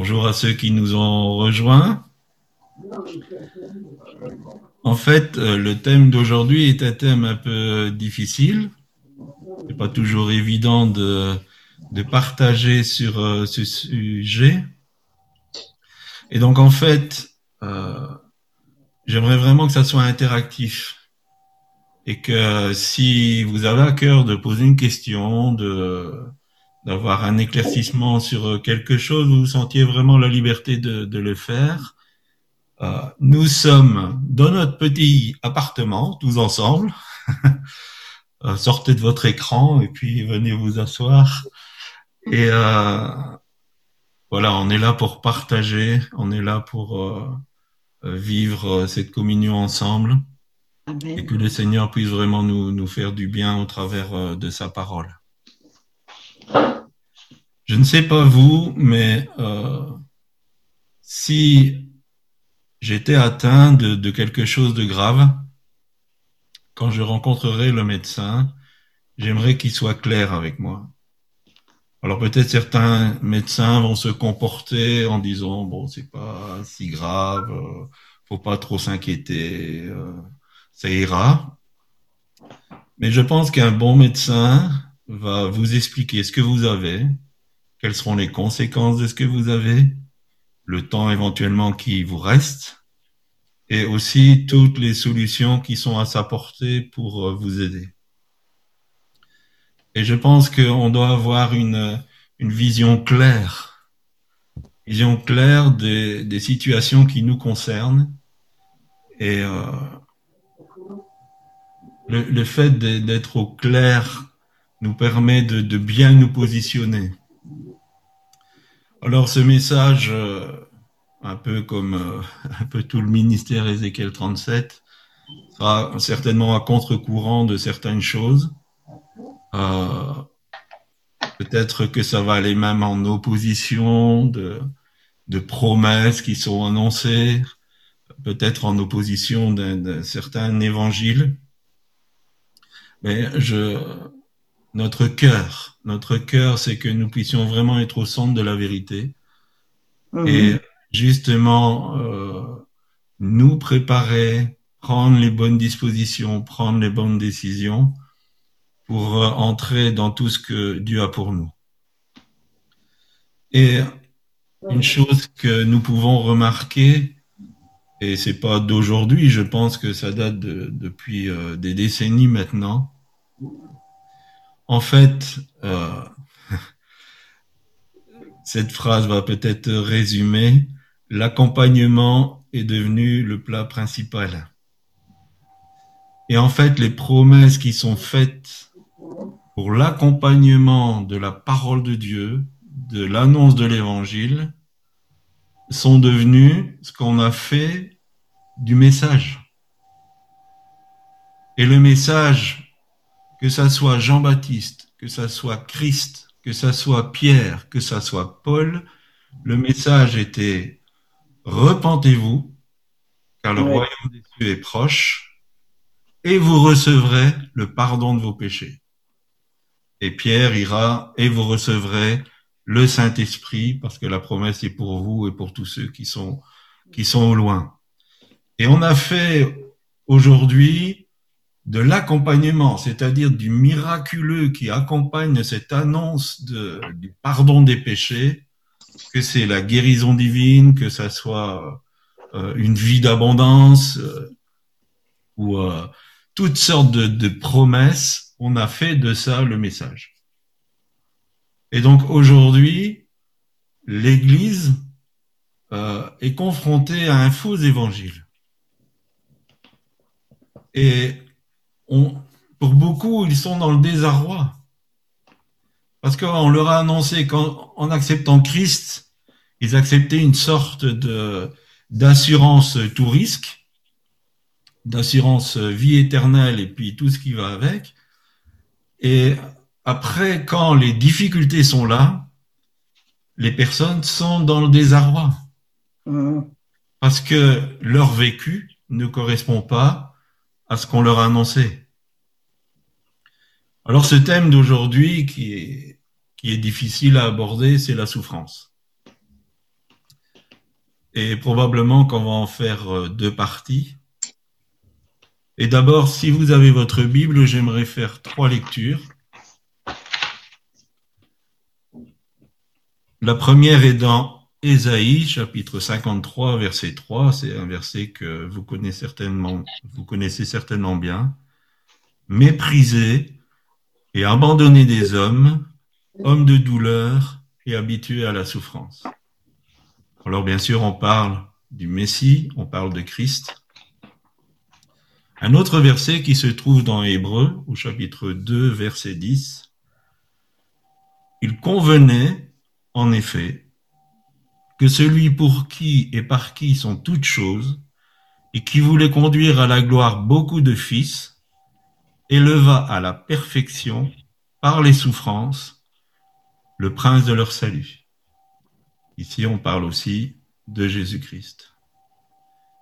Bonjour à ceux qui nous ont rejoints. En fait, euh, le thème d'aujourd'hui est un thème un peu difficile. C'est pas toujours évident de, de partager sur euh, ce sujet. Et donc, en fait, euh, j'aimerais vraiment que ça soit interactif. Et que si vous avez à cœur de poser une question, de, d'avoir un éclaircissement sur quelque chose, vous sentiez vraiment la liberté de, de le faire. Euh, nous sommes dans notre petit appartement, tous ensemble. Euh, sortez de votre écran et puis venez vous asseoir. Et euh, voilà, on est là pour partager, on est là pour euh, euh, vivre cette communion ensemble. Amen. Et que le Seigneur puisse vraiment nous, nous faire du bien au travers de sa parole. Je ne sais pas vous, mais euh, si j'étais atteint de, quelque chose de grave, quand je rencontrerai le médecin, j'aimerais qu'il soit clair avec moi. Alors peut-être certains médecins vont se comporter en disant bon c'est pas si grave, euh, faut pas trop s'inquiéter, euh, ça ira. Mais je pense qu'un bon médecin va vous expliquer ce que vous avez, quelles seront les conséquences de ce que vous avez, le temps éventuellement qui vous reste, et aussi toutes les solutions qui sont à sa portée pour vous aider? Et je pense qu'on doit avoir une, une vision claire, vision claire des, des situations qui nous concernent. Et euh, le, le fait d'être au clair nous permet de, de bien nous positionner. Alors ce message, euh, un peu comme euh, un peu tout le ministère Ézéchiel 37, sera certainement à contre-courant de certaines choses. Euh, Peut-être que ça va aller même en opposition de, de promesses qui sont annoncées, peut-être en opposition d'un certain évangile. Mais je, notre cœur, notre cœur, c'est que nous puissions vraiment être au centre de la vérité Mhm. et justement euh, nous préparer, prendre les bonnes dispositions, prendre les bonnes décisions pour euh, entrer dans tout ce que Dieu a pour nous. Et une chose que nous pouvons remarquer, et c'est pas d'aujourd'hui, je pense que ça date de, depuis euh, des décennies maintenant. En fait, euh, cette phrase va peut-être résumer, l'accompagnement est devenu le plat principal. Et en fait, les promesses qui sont faites pour l'accompagnement de la parole de Dieu, de l'annonce de l'évangile, sont devenues ce qu'on a fait du message. Et le message, que ça soit Jean-Baptiste, que ça soit Christ, que ça soit Pierre, que ça soit Paul, le message était repentez-vous, car le Ouais. royaume des cieux est proche, et vous recevrez le pardon de vos péchés. Et Pierre ira et vous recevrez le Saint-Esprit, parce que la promesse est pour vous et pour tous ceux qui sont, qui sont au loin. Et on a fait aujourd'hui de l'accompagnement, c'est-à-dire du miraculeux qui accompagne cette annonce du pardon des péchés, que c'est la guérison divine, que ça soit euh, une vie d'abondance euh, ou euh, toutes sortes de, de promesses, on a fait de ça le message. Et donc aujourd'hui, l'Église euh, est confrontée à un faux évangile. Et on, pour beaucoup, ils sont dans le désarroi. Parce qu'on leur a annoncé qu'en en acceptant Christ, ils acceptaient une sorte de d'assurance tout risque, d'assurance vie éternelle et puis tout ce qui va avec. Et après, quand les difficultés sont là, les personnes sont dans le désarroi Mhm. parce que leur vécu ne correspond pas à ce qu'on leur a annoncé. Alors ce thème d'aujourd'hui qui est, qui est difficile à aborder, c'est la souffrance. et probablement qu'on va en faire euh, deux parties. Et d'abord, si vous avez votre Bible, j'aimerais faire trois lectures. La première est dans Ésaïe, chapitre 53, verset 3. C'est un verset que vous connaissez certainement, bien. Méprisé et abandonné des hommes, hommes de douleur et habitués à la souffrance. Alors bien sûr, on parle du Messie, on parle de Christ. Un autre verset qui se trouve dans Hébreu, au chapitre 2, verset 10. Il convenait en effet, que celui pour qui et par qui sont toutes choses, et qui voulait conduire à la gloire beaucoup de fils, éleva à la perfection, par les souffrances, le prince de leur salut. Ici, on parle aussi de Jésus-Christ.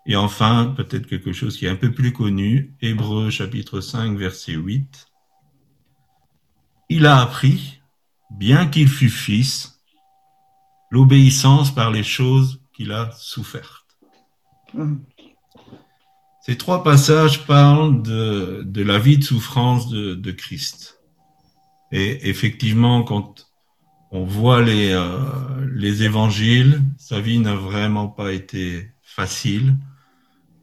Et enfin, peut-être quelque chose qui est un peu plus connu, Hébreu chapitre 5, verset 8. Il a appris, bien qu'il fût fils, l'obéissance par les choses qu'il a souffertes. Mm. Ces trois passages parlent de, de la vie de souffrance de, de, Christ. Et effectivement, quand on voit les, euh, les évangiles, sa vie n'a vraiment pas été facile.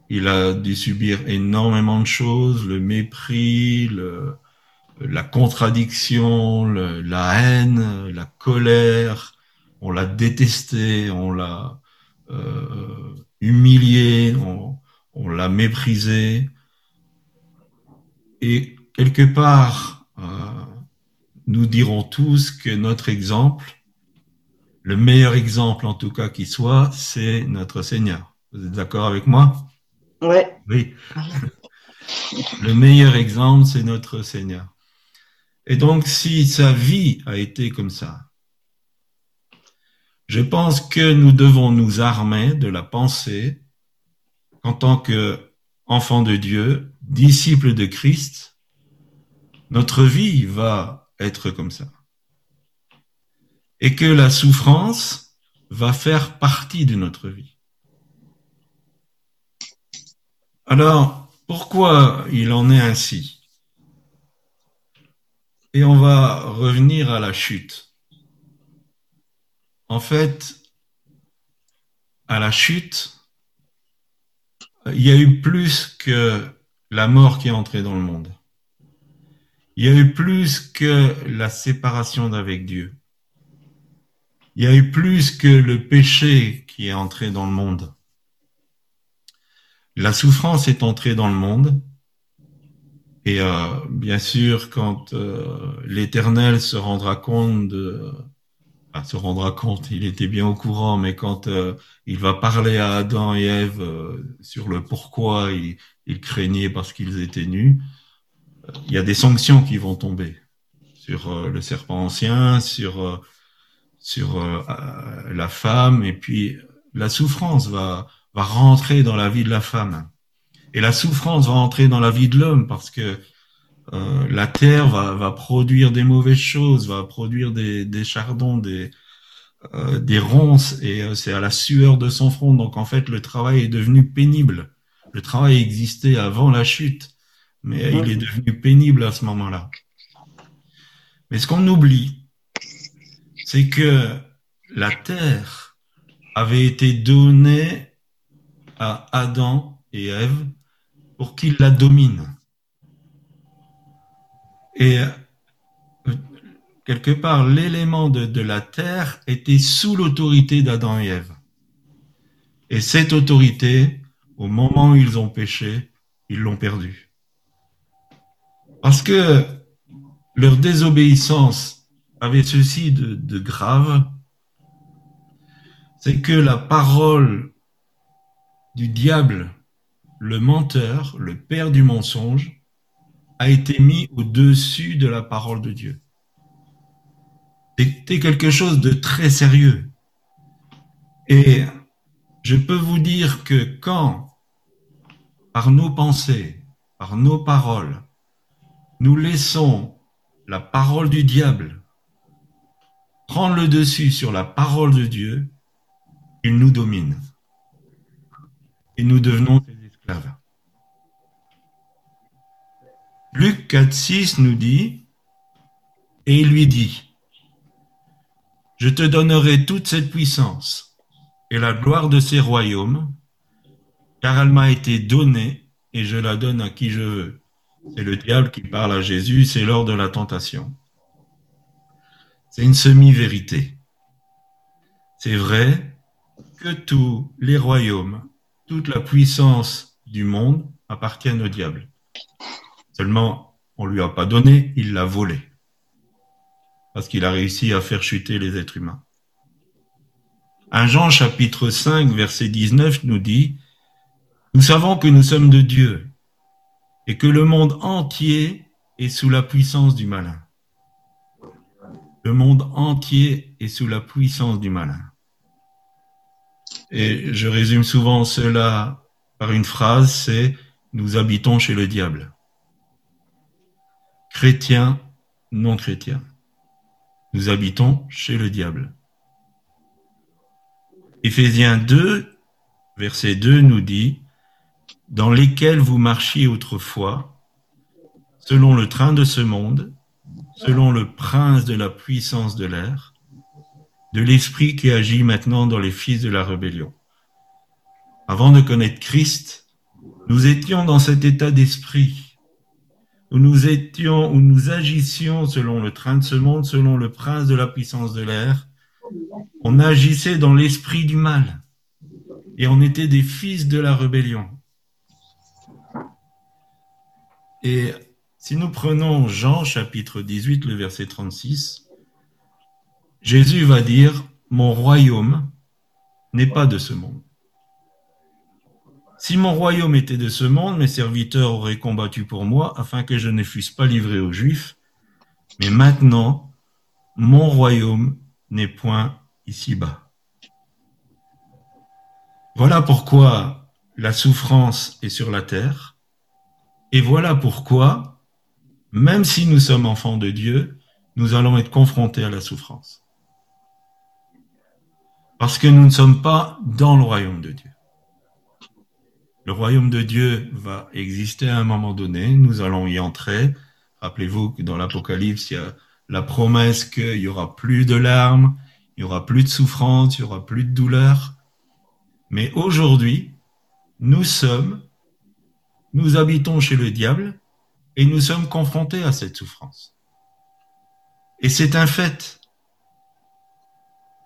Il a dû subir énormément de choses, le mépris, le, la contradiction, le, la haine, la colère, on l'a détesté, on l'a euh, humilié, on, l'a méprisé. Et quelque part, euh, nous dirons tous que notre exemple, le meilleur exemple en tout cas qui soit, c'est notre Seigneur. Vous êtes d'accord avec moi? Ouais. Oui. le meilleur exemple, c'est notre Seigneur. Et donc, si sa vie a été comme ça, je pense que nous devons nous armer de la pensée qu'en tant que enfant de Dieu, disciple de Christ, notre vie va être comme ça. Et que la souffrance va faire partie de notre vie. Alors, pourquoi il en est ainsi? Et on va revenir à la chute. En fait, à la chute, il y a eu plus que la mort qui est entrée dans le monde. Il y a eu plus que la séparation d'avec Dieu. Il y a eu plus que le péché qui est entré dans le monde. La souffrance est entrée dans le monde. Et euh, bien sûr, quand euh, l'Éternel se rendra compte de, se rendra compte, il était bien au courant, mais quand euh, il va parler à Adam et Ève euh, sur le pourquoi ils, il craignaient parce qu'ils étaient nus, euh, il y a des sanctions qui vont tomber sur le serpent ancien, sur sur la femme, et puis la souffrance va va rentrer dans la vie de la femme, et la souffrance va rentrer dans la vie de l'homme parce que euh, la terre va, va, produire des mauvaises choses, va produire des, des chardons, des, euh, des ronces, et euh, c'est à la sueur de son front. Donc en fait, le travail est devenu pénible. Le travail existait avant la chute, mais il est devenu pénible à ce moment-là. Mais ce qu'on oublie, c'est que la terre avait été donnée à Adam et Ève pour qu'ils la dominent. Et euh, quelque part, l'élément de, la terre était sous l'autorité d'Adam et Ève. Et cette autorité, au moment où ils ont péché, ils l'ont perdue. Parce que leur désobéissance avait ceci de grave, c'est que la parole du diable, le menteur, le père du mensonge, a été mis au-dessus de la parole de Dieu. C'était quelque chose de très sérieux. Et je peux vous dire que quand, par nos pensées, par nos paroles, nous laissons la parole du diable prendre le dessus sur la parole de Dieu, il nous domine. et nous devenons ses esclaves. Luc 4.6 nous dit, et il lui dit, je te donnerai toute cette puissance et la gloire de ces royaumes, car elle m'a été donnée et je la donne à qui je veux. C'est le diable qui parle à Jésus, c'est lors de la tentation. C'est une semi-vérité. C'est vrai que tous les royaumes, toute la puissance du monde appartiennent au diable. Seulement, on lui a pas donné, il l'a volé. Parce qu'il a réussi à faire chuter les êtres humains. Un Jean chapitre 5 verset 19 nous dit, Nous savons que nous sommes de Dieu et que le monde entier est sous la puissance du malin. Le monde entier est sous la puissance du malin. Et je résume souvent cela par une phrase, c'est nous habitons chez le diable. Chrétiens, non chrétiens. Nous habitons chez le diable. Éphésiens 2, verset 2 nous dit, dans lesquels vous marchiez autrefois, selon le train de ce monde, selon le prince de la puissance de l'air, de l'esprit qui agit maintenant dans les fils de la rébellion. Avant de connaître Christ, nous étions dans cet état d'esprit où nous étions, où nous agissions selon le train de ce monde, selon le prince de la puissance de l'air. On agissait dans l'esprit du mal et on était des fils de la rébellion. Et si nous prenons Jean chapitre 18, le verset 36, Jésus va dire, mon royaume n'est pas de ce monde. Si mon royaume était de ce monde, mes serviteurs auraient combattu pour moi afin que je ne fusse pas livré aux Juifs. Mais maintenant, mon royaume n'est point ici-bas. Voilà pourquoi la souffrance est sur la terre. Et voilà pourquoi, même si nous sommes enfants de Dieu, nous allons être confrontés à la souffrance. Parce que nous ne sommes pas dans le royaume de Dieu. Le royaume de Dieu va exister à un moment donné, nous allons y entrer. Rappelez-vous que dans l'Apocalypse, il y a la promesse qu'il y aura plus de larmes, il y aura plus de souffrance, il y aura plus de douleur. Mais aujourd'hui, nous sommes, nous habitons chez le diable et nous sommes confrontés à cette souffrance. Et c'est un fait.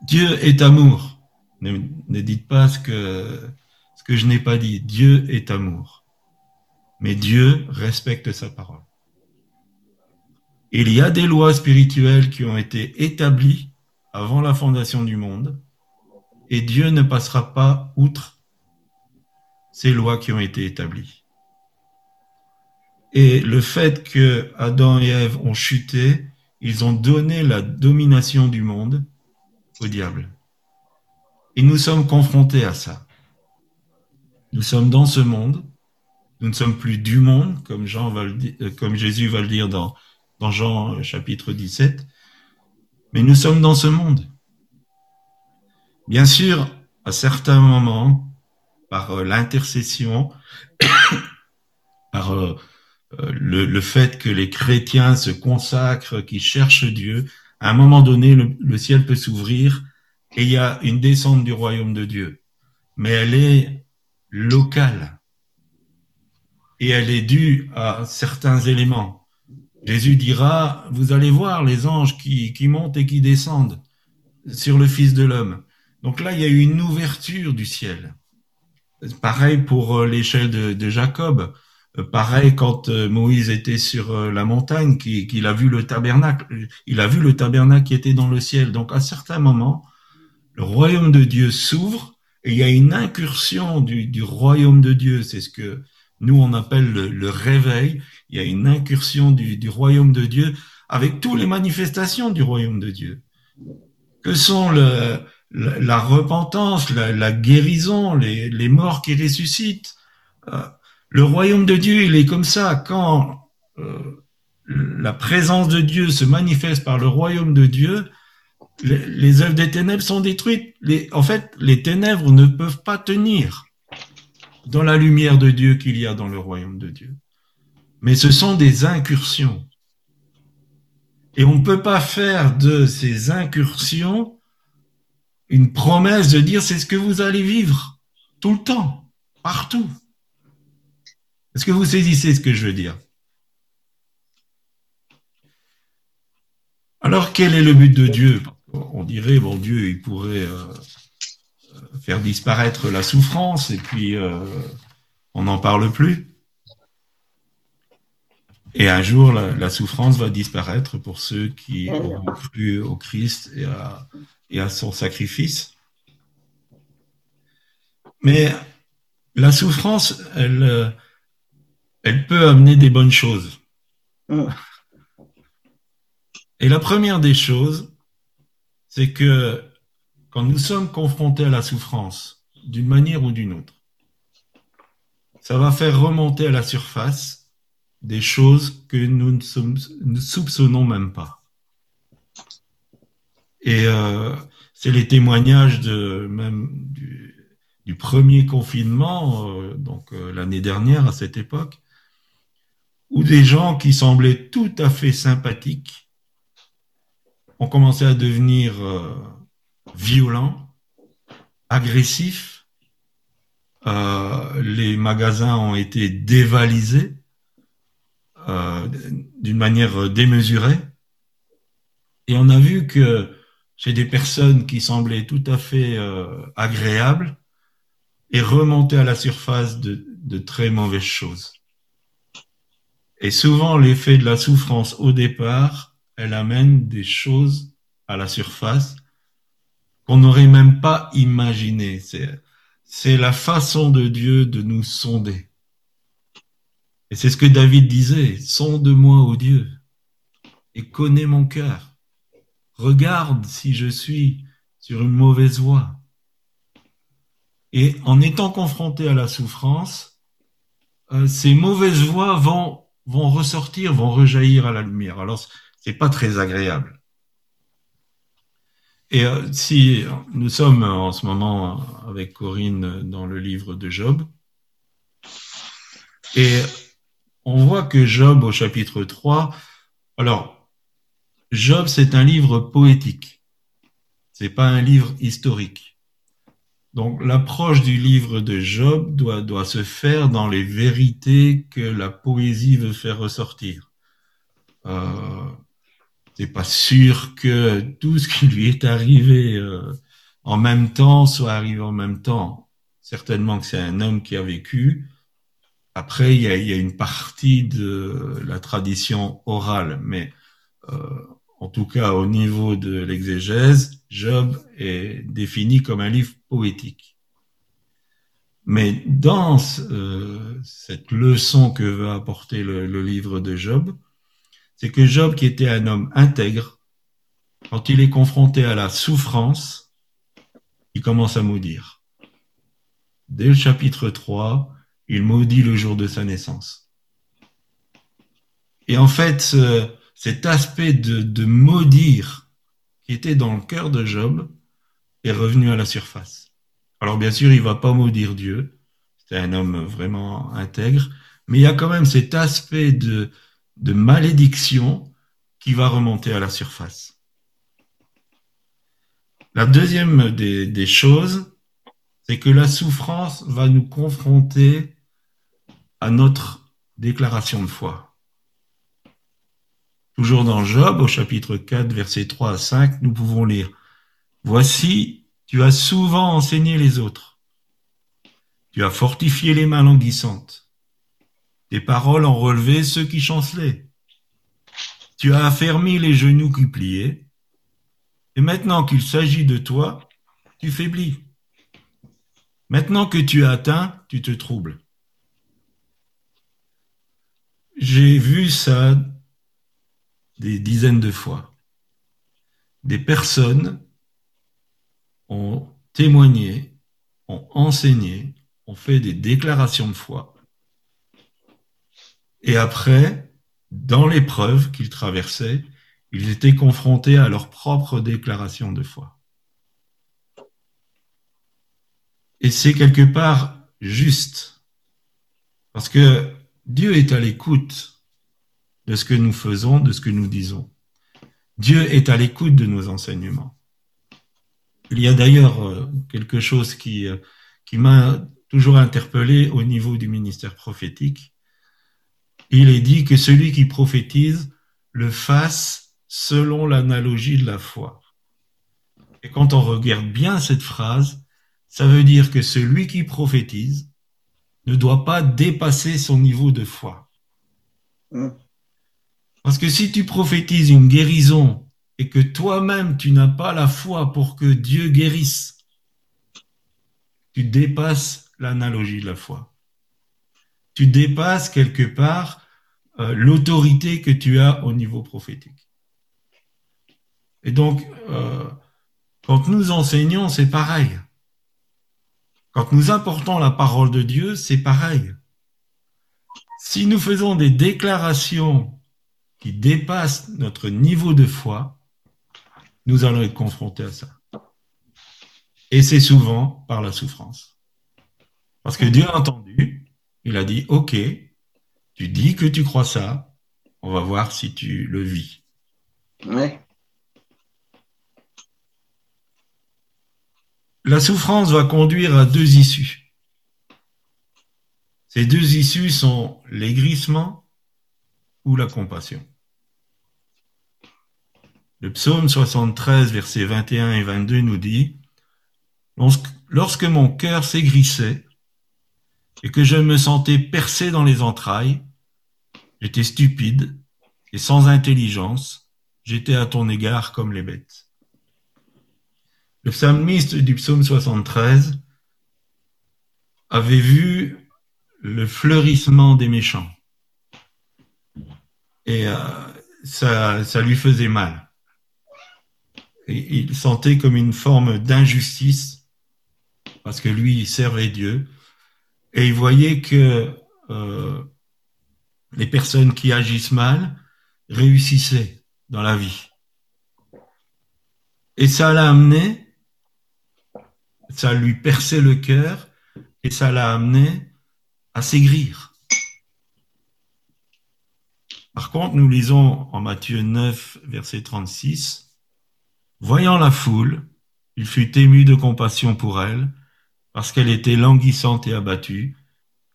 Dieu est amour. Ne, ne dites pas ce que, ce que je n'ai pas dit. Dieu est amour. Mais Dieu respecte sa parole. Il y a des lois spirituelles qui ont été établies avant la fondation du monde et Dieu ne passera pas outre ces lois qui ont été établies. Et le fait que Adam et Ève ont chuté, ils ont donné la domination du monde au diable. Et nous sommes confrontés à ça. Nous sommes dans ce monde. Nous ne sommes plus du monde, comme, Jean va le dire, comme Jésus va le dire dans, dans Jean chapitre 17. Mais nous sommes dans ce monde. Bien sûr, à certains moments, par euh, l'intercession, par euh, le, fait que les chrétiens se consacrent, qu'ils cherchent Dieu, à un moment donné, le ciel peut s'ouvrir et il y a une descente du royaume de Dieu. Mais elle est locale. Et elle est due à certains éléments. Jésus dira, vous allez voir les anges qui, qui montent et qui descendent sur le Fils de l'homme. Donc là, il y a eu une ouverture du ciel. Pareil pour l'échelle de, de Jacob. Pareil quand Moïse était sur la montagne, qu'il a vu le tabernacle. Il a vu le tabernacle qui était dans le ciel. Donc à certains moments, le royaume de Dieu s'ouvre et il y a une incursion du, royaume de Dieu. C'est ce que nous on appelle le, réveil. Il y a une incursion du, royaume de Dieu avec toutes les manifestations du royaume de Dieu. Que sont la, repentance, la, guérison, les, les, morts qui ressuscitent? Euh, le royaume de Dieu, il est comme ça. Quand euh, la présence de Dieu se manifeste par le royaume de Dieu, les, œuvres des ténèbres sont détruites. Les, en fait, les ténèbres ne peuvent pas tenir. dans la lumière de Dieu qu'il y a dans le royaume de Dieu. Mais ce sont des incursions. Et on ne peut pas faire de ces incursions une promesse de dire c'est ce que vous allez vivre tout le temps, partout. Est-ce que vous saisissez ce que je veux dire? Alors quel est le but de Dieu? On dirait, bon Dieu, il pourrait euh, faire disparaître la souffrance et puis euh, on n'en parle plus. Et un jour, la, souffrance va disparaître pour ceux qui ont cru au Christ et à, et à son sacrifice. Mais la souffrance, elle, elle peut amener des bonnes choses. Et la première des choses, c'est que quand nous sommes confrontés à la souffrance, d'une manière ou d'une autre, ça va faire remonter à la surface des choses que nous ne, soupçonnons même pas. Et euh, c'est les témoignages même du, premier confinement, euh, donc euh, l'année dernière à cette époque, où des gens qui semblaient tout à fait sympathiques ont commencé à devenir violents, agressifs. Euh, les magasins ont été dévalisés euh, d'une manière démesurée. Et on a vu que chez des personnes qui semblaient tout à fait euh, agréables, et remonter à la surface de, de très mauvaises choses. Et souvent, l'effet de la souffrance au départ, elle amène des choses à la surface qu'on n'aurait même pas imaginé. C'est la façon de Dieu de nous sonder. Et c'est ce que David disait, sonde-moi, ô Dieu, et connais mon cœur. Regarde si je suis sur une mauvaise voie. Et en étant confronté à la souffrance, euh, ces mauvaises voies vont, vont ressortir, vont rejaillir à la lumière. Alors, c'est pas très agréable. Et euh, si nous sommes en ce moment avec Corinne dans le livre de Job, et on voit que Job au chapitre 3, alors Job c'est un livre poétique, c'est pas un livre historique. Donc l'approche du livre de Job doit, doit se faire dans les vérités que la poésie veut faire ressortir. Euh, c'est pas sûr que tout ce qui lui est arrivé euh, en même temps soit arrivé en même temps. Certainement que c'est un homme qui a vécu. Après, il y a, y a une partie de la tradition orale, mais euh, en tout cas au niveau de l'exégèse, Job est défini comme un livre poétique. Mais dans euh, cette leçon que veut apporter le, le livre de Job, c'est que Job, qui était un homme intègre, quand il est confronté à la souffrance, il commence à maudire. Dès le chapitre 3, il maudit le jour de sa naissance. Et en fait, cet aspect de, de maudire qui était dans le cœur de Job est revenu à la surface. Alors bien sûr, il va pas maudire Dieu, c'est un homme vraiment intègre, mais il y a quand même cet aspect de, de malédiction qui va remonter à la surface. La deuxième des, choses, c'est que la souffrance va nous confronter à notre déclaration de foi. Toujours dans Job, au chapitre 4, versets 3 à 5, nous pouvons lire Voici, tu as souvent enseigné les autres. Tu as fortifié les mains languissantes. Tes paroles ont relevé ceux qui chancelaient. Tu as affermi les genoux qui pliaient. Et maintenant qu'il s'agit de toi, tu faiblis. Maintenant que tu as atteint, tu te troubles. J'ai vu ça des dizaines de fois. Des personnes ont témoigné, ont enseigné, ont fait des déclarations de foi et après, dans l'épreuve qu'ils traversaient, ils étaient confrontés à leur propre déclaration de foi. Et c'est quelque part juste. Parce que Dieu est à l'écoute de ce que nous faisons, de ce que nous disons. Dieu est à l'écoute de nos enseignements. Il y a d'ailleurs euh, quelque chose qui, euh, qui m'a toujours interpellé au niveau du ministère prophétique. Il est dit que celui qui prophétise le fasse selon l'analogie de la foi. Et quand on regarde bien cette phrase, ça veut dire que celui qui prophétise ne doit pas dépasser son niveau de foi. Mm. Parce que si tu prophétises une guérison et que toi-même tu n'as pas la foi pour que Dieu guérisse, tu dépasses l'analogie de la foi. Tu dépasses quelque part euh, l'autorité que tu as au niveau prophétique. Et donc, euh, quand nous enseignons, c'est pareil. Quand nous apportons la parole de Dieu, c'est pareil. Si nous faisons des déclarations qui dépassent notre niveau de foi, nous allons être confrontés à ça. Et c'est souvent par la souffrance. Parce que Dieu a entendu, il a dit, OK, tu dis que tu crois ça, on va voir si tu le vis. Ouais. La souffrance va conduire à deux issues. Ces deux issues sont l'aigrissement ou la compassion. Le psaume 73, versets 21 et 22 nous dit, Lorsque mon cœur s'aigrissait et que je me sentais percé dans les entrailles, j'étais stupide et sans intelligence, j'étais à ton égard comme les bêtes. Le psalmiste du psaume 73 avait vu le fleurissement des méchants. Et euh, ça, ça lui faisait mal. Il sentait comme une forme d'injustice parce que lui, il servait Dieu. Et il voyait que euh, les personnes qui agissent mal réussissaient dans la vie. Et ça l'a amené ça lui perçait le cœur et ça l'a amené à s'aigrir. Par contre, nous lisons en Matthieu 9, verset 36, Voyant la foule, il fut ému de compassion pour elle, parce qu'elle était languissante et abattue,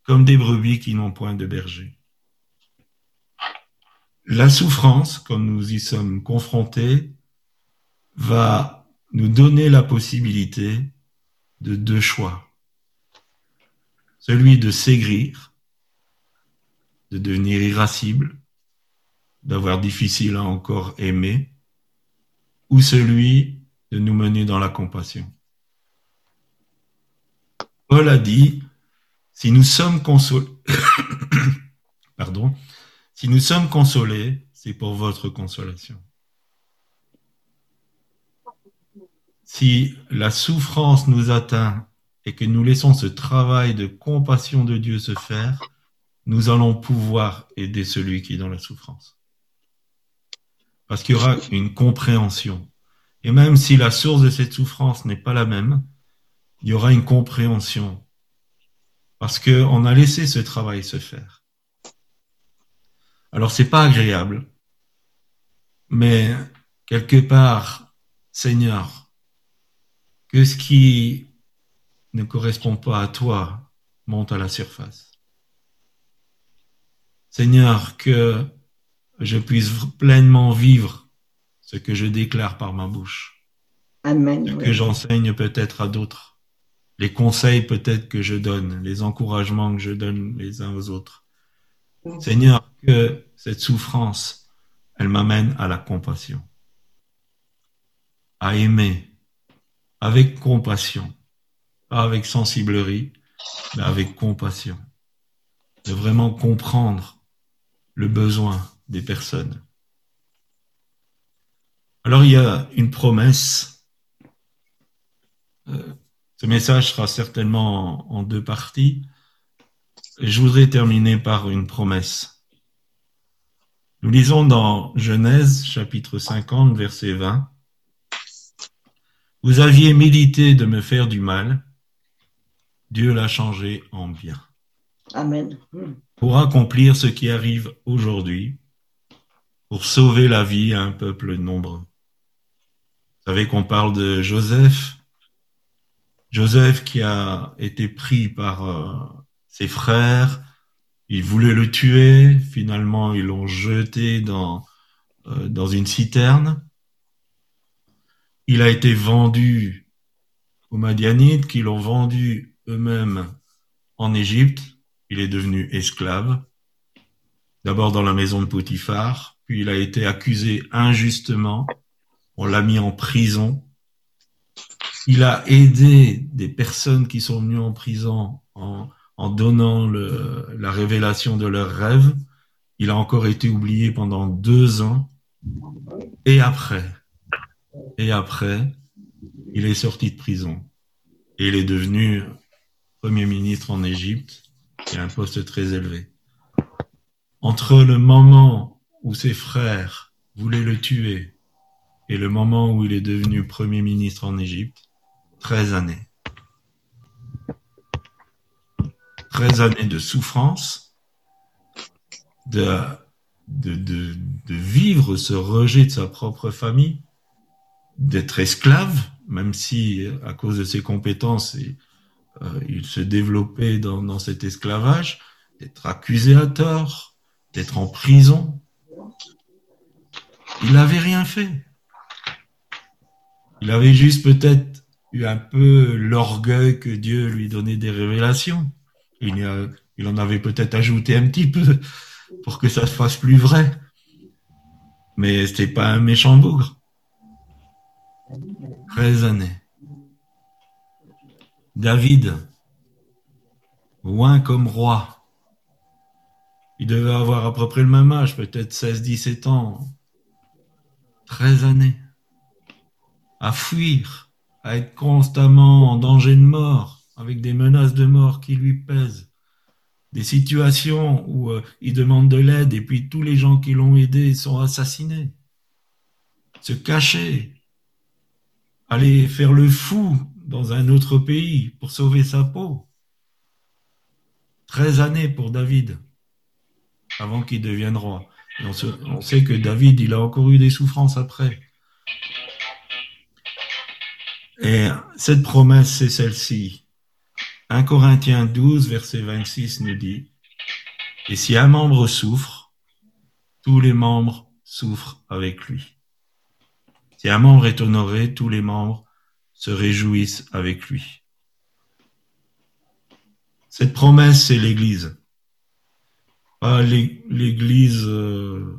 comme des brebis qui n'ont point de berger. La souffrance, comme nous y sommes confrontés, va nous donner la possibilité de deux choix. Celui de s'aigrir, de devenir irascible, d'avoir difficile à encore aimer, ou celui de nous mener dans la compassion. Paul a dit, si nous sommes consolés, c'est pour votre consolation. si la souffrance nous atteint et que nous laissons ce travail de compassion de Dieu se faire, nous allons pouvoir aider celui qui est dans la souffrance. Parce qu'il y aura une compréhension. Et même si la source de cette souffrance n'est pas la même, il y aura une compréhension. Parce qu'on a laissé ce travail se faire. Alors c'est pas agréable, mais quelque part, Seigneur, que ce qui ne correspond pas à toi monte à la surface. Seigneur, que je puisse pleinement vivre ce que je déclare par ma bouche. Amen. Ce oui. que j'enseigne peut-être à d'autres. Les conseils peut-être que je donne, les encouragements que je donne les uns aux autres. Seigneur, que cette souffrance, elle m'amène à la compassion, à aimer, avec compassion, pas avec sensiblerie, mais avec compassion, de vraiment comprendre le besoin des personnes. Alors il y a une promesse. Euh, ce message sera certainement en, en deux parties. Et je voudrais terminer par une promesse. Nous lisons dans Genèse chapitre 50 verset 20. Vous aviez médité de me faire du mal, Dieu l'a changé en bien. Amen. Pour accomplir ce qui arrive aujourd'hui, pour sauver la vie à un peuple nombreux. Vous savez qu'on parle de Joseph, Joseph qui a été pris par euh, ses frères, ils voulaient le tuer, finalement ils l'ont jeté dans, euh, dans une citerne. Il a été vendu aux Madianites qui l'ont vendu eux-mêmes en Égypte. Il est devenu esclave, d'abord dans la maison de Potiphar, puis il a été accusé injustement, on l'a mis en prison. Il a aidé des personnes qui sont venues en prison en, donnant la révélation de leurs rêves. Il a encore été oublié pendant deux ans. Et après, et après, il est sorti de prison. Et il est devenu Premier ministre en Égypte, a un poste très élevé. Entre le moment où ses frères voulaient le tuer et le moment où il est devenu Premier ministre en Égypte, 13 années. 13 années de souffrance, de, de, de, vivre ce rejet de sa propre famille, d'être esclave, même si à cause de ses compétences, et, euh, il se développait dans, dans cet esclavage, d'être accusé à tort, d'être en prison. Il n'avait rien fait. Il avait juste peut-être eu un peu l'orgueil que Dieu lui donnait des révélations. Il, en avait peut-être ajouté un petit peu pour que ça se fasse plus vrai. Mais c'était pas un méchant bougre. 13 années. David, loin comme roi. Il devait avoir à peu près le même âge, peut-être 16, 17 ans. 13 années. À fuir, à être constamment en danger de mort, avec des menaces de mort qui lui pèsent. Des situations où euh, il demande de l'aide et puis tous les gens qui l'ont aidé sont assassinés. Se cacher. Aller faire le fou dans un autre pays pour sauver sa peau. 13 années pour David avant qu'il devienne roi. On, on sait que David, il a encore eu des souffrances après. Et cette promesse, c'est celle-ci. 1 Corinthiens 12, verset 26 nous dit, Et si un membre souffre, tous les membres souffrent avec lui. Si un membre est honoré, tous les membres se réjouissent avec lui. Cette promesse, c'est l'Église. Pas l'é- l'Église, euh,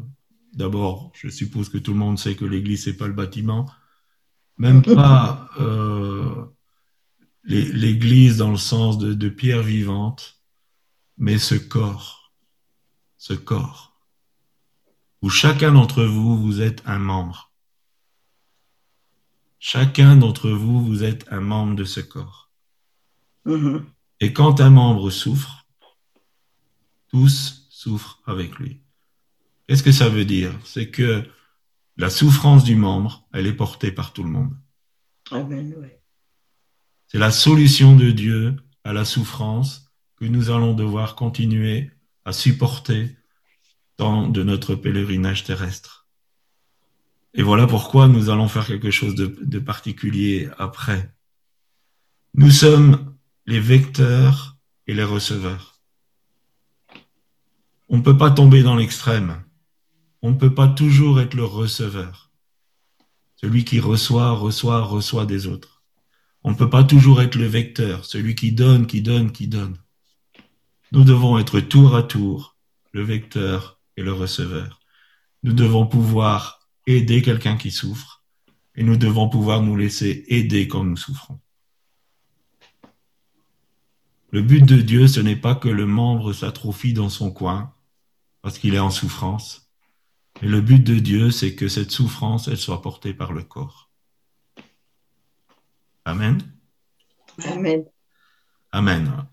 d'abord, je suppose que tout le monde sait que l'Église, c'est pas le bâtiment. Même pas euh, l'é- l'Église dans le sens de, de pierre vivante, mais ce corps, ce corps, où chacun d'entre vous, vous êtes un membre. Chacun d'entre vous, vous êtes un membre de ce corps. Mhm. Et quand un membre souffre, tous souffrent avec lui. Qu'est-ce que ça veut dire? C'est que la souffrance du membre, elle est portée par tout le monde. Amen, oui. C'est la solution de Dieu à la souffrance que nous allons devoir continuer à supporter dans de notre pèlerinage terrestre. Et voilà pourquoi nous allons faire quelque chose de, de particulier après. Nous sommes les vecteurs et les receveurs. On ne peut pas tomber dans l'extrême. On ne peut pas toujours être le receveur. Celui qui reçoit, reçoit, reçoit des autres. On ne peut pas toujours être le vecteur, celui qui donne, qui donne, qui donne. Nous devons être tour à tour le vecteur et le receveur. Nous devons pouvoir aider quelqu'un qui souffre et nous devons pouvoir nous laisser aider quand nous souffrons. Le but de Dieu, ce n'est pas que le membre s'atrophie dans son coin parce qu'il est en souffrance, mais le but de Dieu, c'est que cette souffrance, elle soit portée par le corps. Amen. Amen. Amen.